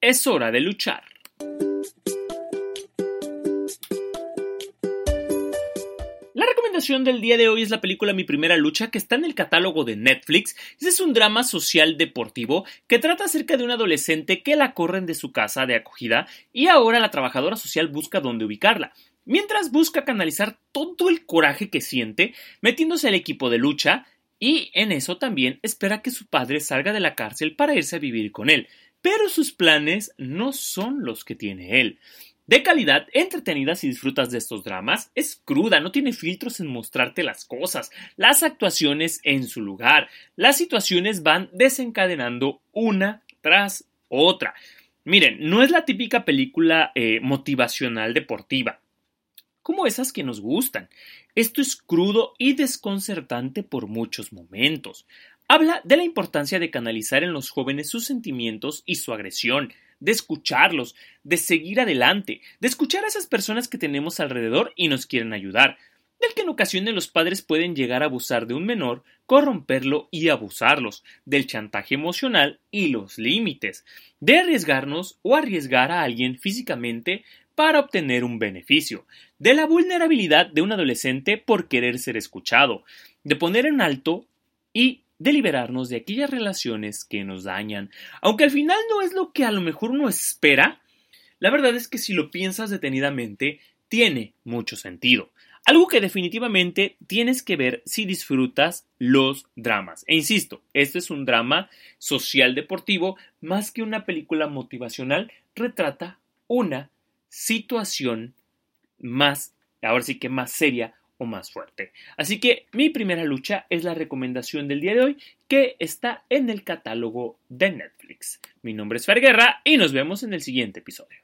es hora de luchar. La recomendación del día de hoy es la película Mi Primera Lucha que está en el catálogo de Netflix. Este es un drama social deportivo que trata acerca de un adolescente que la corren de su casa de acogida y ahora la trabajadora social busca dónde ubicarla. Mientras busca canalizar todo el coraje que siente metiéndose al equipo de lucha y en eso también espera que su padre salga de la cárcel para irse a vivir con él. Pero sus planes no son los que tiene él. De calidad, entretenida si disfrutas de estos dramas, es cruda, no tiene filtros en mostrarte las cosas, las actuaciones en su lugar, las situaciones van desencadenando una tras otra. Miren, no es la típica película eh, motivacional deportiva, como esas que nos gustan. Esto es crudo y desconcertante por muchos momentos. Habla de la importancia de canalizar en los jóvenes sus sentimientos y su agresión, de escucharlos, de seguir adelante, de escuchar a esas personas que tenemos alrededor y nos quieren ayudar, del que en ocasiones los padres pueden llegar a abusar de un menor, corromperlo y abusarlos, del chantaje emocional y los límites, de arriesgarnos o arriesgar a alguien físicamente para obtener un beneficio, de la vulnerabilidad de un adolescente por querer ser escuchado, de poner en alto y de liberarnos de aquellas relaciones que nos dañan. Aunque al final no es lo que a lo mejor uno espera, la verdad es que si lo piensas detenidamente, tiene mucho sentido. Algo que definitivamente tienes que ver si disfrutas los dramas. E insisto, este es un drama social deportivo más que una película motivacional, retrata una situación más, ahora sí que más seria o más fuerte. Así que mi primera lucha es la recomendación del día de hoy que está en el catálogo de Netflix. Mi nombre es Fer Guerra y nos vemos en el siguiente episodio.